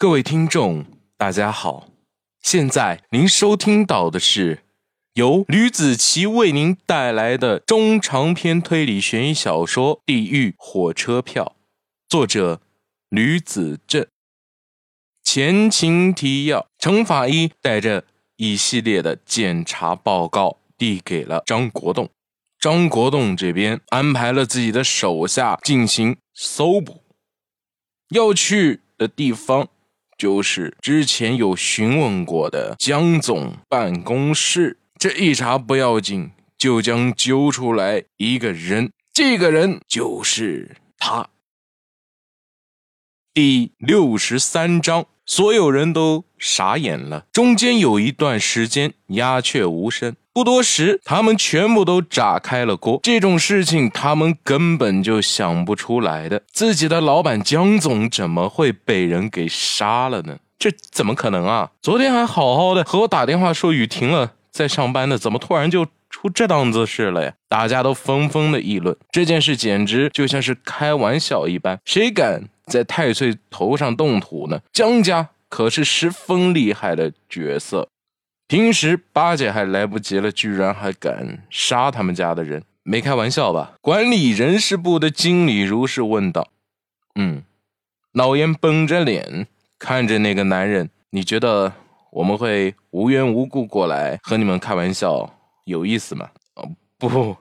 各位听众，大家好，现在您收听到的是由吕子奇为您带来的中长篇推理悬疑小说《地狱火车票》，作者吕子正。前情提要：程法医带着一系列的检查报告递给了张国栋，张国栋这边安排了自己的手下进行搜捕，要去的地方。就是之前有询问过的江总办公室，这一查不要紧，就将揪出来一个人，这个人就是他。第六十三章，所有人都傻眼了，中间有一段时间鸦雀无声。不多时，他们全部都炸开了锅。这种事情他们根本就想不出来的。自己的老板江总怎么会被人给杀了呢？这怎么可能啊？昨天还好好的和我打电话说雨停了，在上班的，怎么突然就出这档子事了呀？大家都纷纷的议论这件事，简直就像是开玩笑一般。谁敢在太岁头上动土呢？江家可是十分厉害的角色。平时巴结还来不及了，居然还敢杀他们家的人，没开玩笑吧？管理人事部的经理如是问道。嗯，老严绷着脸看着那个男人，你觉得我们会无缘无故过来和你们开玩笑，有意思吗？哦，不，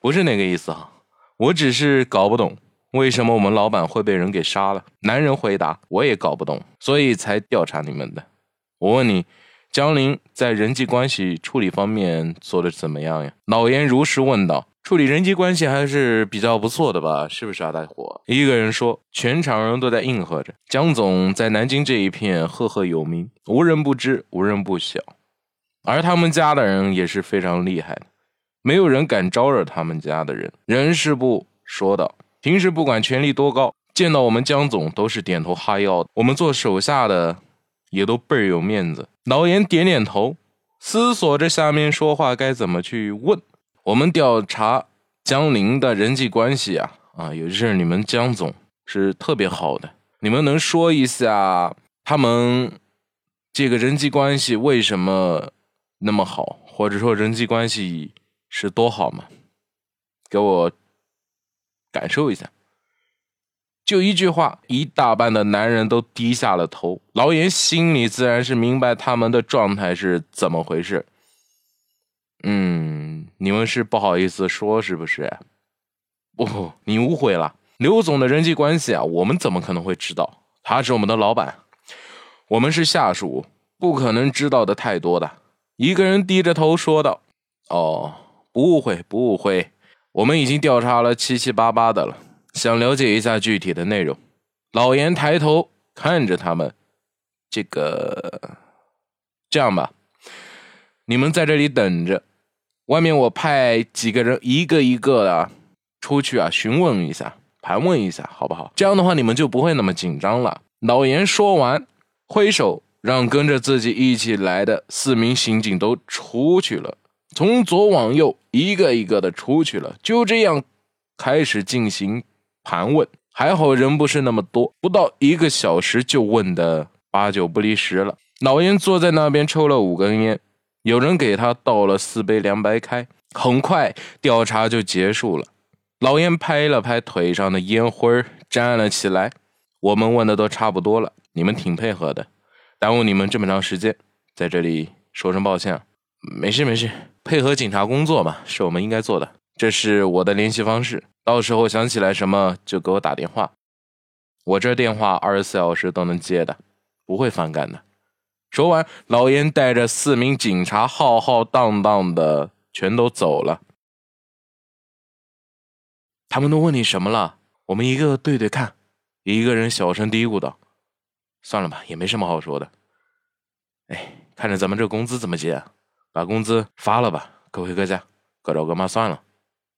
不是那个意思哈，我只是搞不懂为什么我们老板会被人给杀了。男人回答，我也搞不懂，所以才调查你们的。我问你。江林在人际关系处理方面做的怎么样呀？老严如实问道。处理人际关系还是比较不错的吧？是不是啊，大伙？一个人说。全场人都在应和着。江总在南京这一片赫赫有名，无人不知，无人不晓。而他们家的人也是非常厉害的，没有人敢招惹他们家的人。人事部说道。平时不管权力多高，见到我们江总都是点头哈腰的。我们做手下的。也都倍儿有面子。老严点点头，思索着下面说话该怎么去问。我们调查江林的人际关系啊，啊，也就是你们江总是特别好的。你们能说一下他们这个人际关系为什么那么好，或者说人际关系是多好吗？给我感受一下。就一句话，一大半的男人都低下了头。老严心里自然是明白他们的状态是怎么回事。嗯，你们是不好意思说是不是？不，你误会了。刘总的人际关系啊，我们怎么可能会知道？他是我们的老板，我们是下属，不可能知道的太多的。一个人低着头说道：“哦，不误会，不误会，我们已经调查了七七八八的了。”想了解一下具体的内容，老严抬头看着他们，这个这样吧，你们在这里等着，外面我派几个人一个一个的出去啊，询问一下，盘问一下，好不好？这样的话你们就不会那么紧张了。老严说完，挥手让跟着自己一起来的四名刑警都出去了，从左往右一个一个的出去了，就这样开始进行。盘问还好人不是那么多，不到一个小时就问的八九不离十了。老严坐在那边抽了五根烟，有人给他倒了四杯凉白开。很快调查就结束了。老严拍了拍腿上的烟灰站了起来。我们问的都差不多了，你们挺配合的，耽误你们这么长时间，在这里说声抱歉。没事没事，配合警察工作嘛，是我们应该做的。这是我的联系方式。到时候想起来什么就给我打电话，我这电话二十四小时都能接的，不会反感的。说完，老严带着四名警察浩浩荡荡的全都走了。他们都问你什么了？我们一个对对看。一个人小声嘀咕道：“算了吧，也没什么好说的。哎，看着咱们这工资怎么结，啊把工资发了吧，各回各家，各找各妈算了。”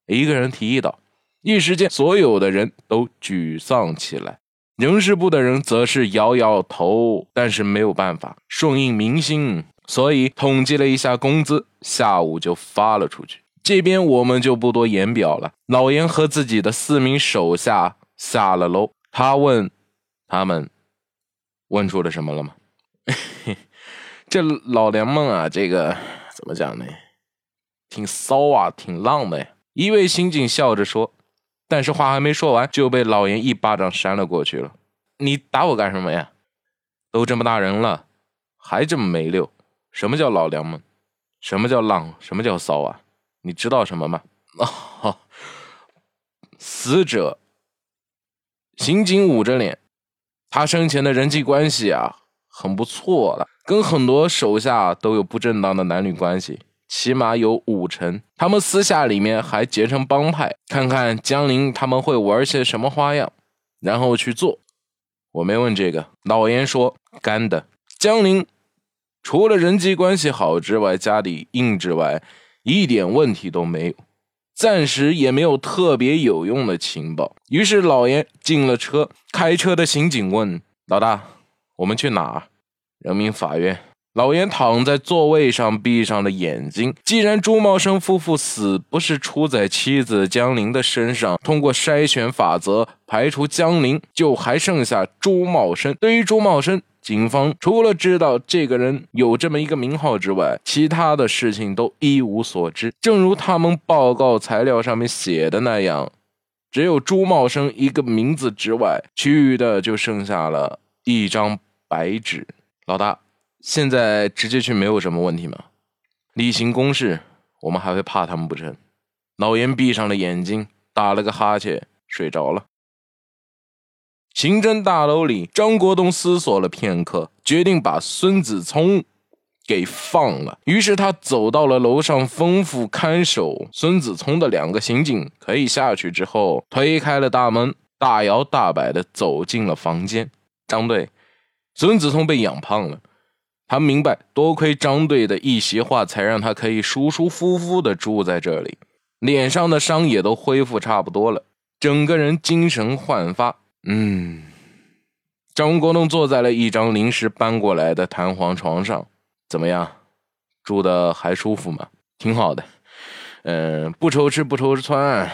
一个人提议道。一时间，所有的人都沮丧起来，人事部的人则是摇摇头，但是没有办法，顺应民心，所以统计了一下工资，下午就发了出去。这边我们就不多言表了。老严和自己的四名手下下了楼，他问他们：“问出了什么了吗？这老娘们啊，这个怎么讲呢？挺骚啊，挺浪的呀。一位刑警笑着说，但是话还没说完，就被老严一巴掌扇了过去了。你打我干什么呀？都这么大人了，还这么没溜？什么叫老娘们？什么叫浪？什么叫骚啊？你知道什么吗？哦，死者。刑警捂着脸，他生前的人际关系啊，很不错了，跟很多手下都有不正当的男女关系，起码有五成。他们私下里面还结成帮派，看看江林他们会玩些什么花样，然后去做。我没问这个，老严说干的。江林除了人际关系好之外，家里硬之外，一点问题都没有。暂时也没有特别有用的情报，于是老严进了车。开车的刑警问老大：“我们去哪儿？”人民法院。老严躺在座位上，闭上了眼睛。既然朱茂生夫妇死不是出在妻子江玲的身上，通过筛选法则排除江玲，就还剩下朱茂生。对于朱茂生，警方除了知道这个人有这么一个名号之外，其他的事情都一无所知。正如他们报告材料上面写的那样，只有朱茂生一个名字之外，其余的就剩下了一张白纸。老大，现在直接去没有什么问题吗？例行公事，我们还会怕他们不成？老严闭上了眼睛，打了个哈欠，睡着了。刑侦大楼里，张国栋思索了片刻，决定把孙子聪给放了。于是他走到了楼上，吩咐看守孙子聪的两个刑警可以下去。之后推开了大门，大摇大摆的走进了房间。张队，孙子聪被养胖了，他明白，多亏张队的一席话，才让他可以舒舒服服的住在这里。脸上的伤也都恢复差不多了，整个人精神焕发。嗯，张国栋坐在了一张临时搬过来的弹簧床上，怎么样，住的还舒服吗？挺好的，嗯，不愁吃不愁穿，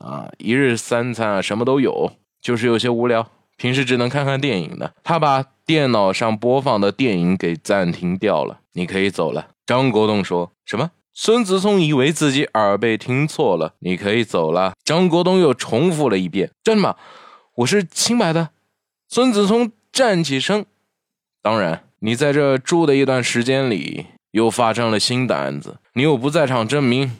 啊，一日三餐啊，什么都有，就是有些无聊，平时只能看看电影的。他把电脑上播放的电影给暂停掉了。你可以走了。张国栋说什么？孙子聪以为自己耳背听错了。你可以走了。张国栋又重复了一遍。真的吗？我是清白的，孙子聪站起身。当然，你在这住的一段时间里，又发生了新的案子，你有不在场证明。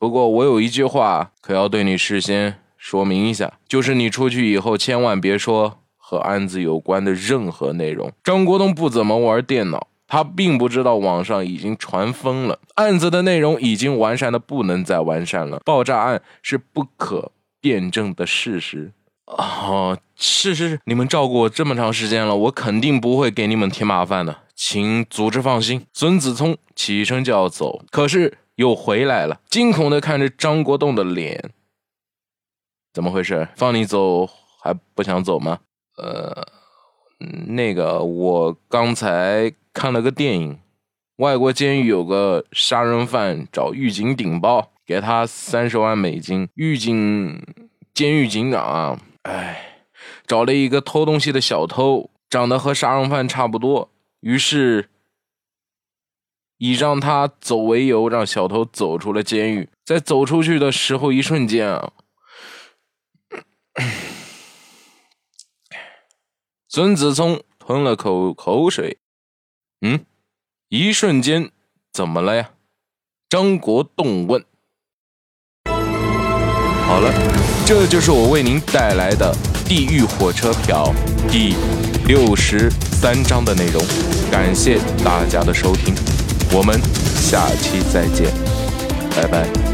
不过，我有一句话可要对你事先说明一下，就是你出去以后，千万别说和案子有关的任何内容。张国栋不怎么玩电脑，他并不知道网上已经传疯了，案子的内容已经完善的不能再完善了，爆炸案是不可辩证的事实。哦，是是是，你们照顾我这么长时间了，我肯定不会给你们添麻烦的，请组织放心。孙子聪起身就要走，可是又回来了，惊恐的看着张国栋的脸。怎么回事？放你走还不想走吗？呃，那个，我刚才看了个电影，外国监狱有个杀人犯找狱警顶包，给他三十万美金，狱警，监狱警长啊。哎，找了一个偷东西的小偷，长得和杀人犯差不多。于是以让他走为由，让小偷走出了监狱。在走出去的时候，一瞬间啊，孙子聪吞了口口水。嗯，一瞬间怎么了呀？张国栋问。好了。这就是我为您带来的《地狱火车票》第六十三章的内容，感谢大家的收听，我们下期再见，拜拜。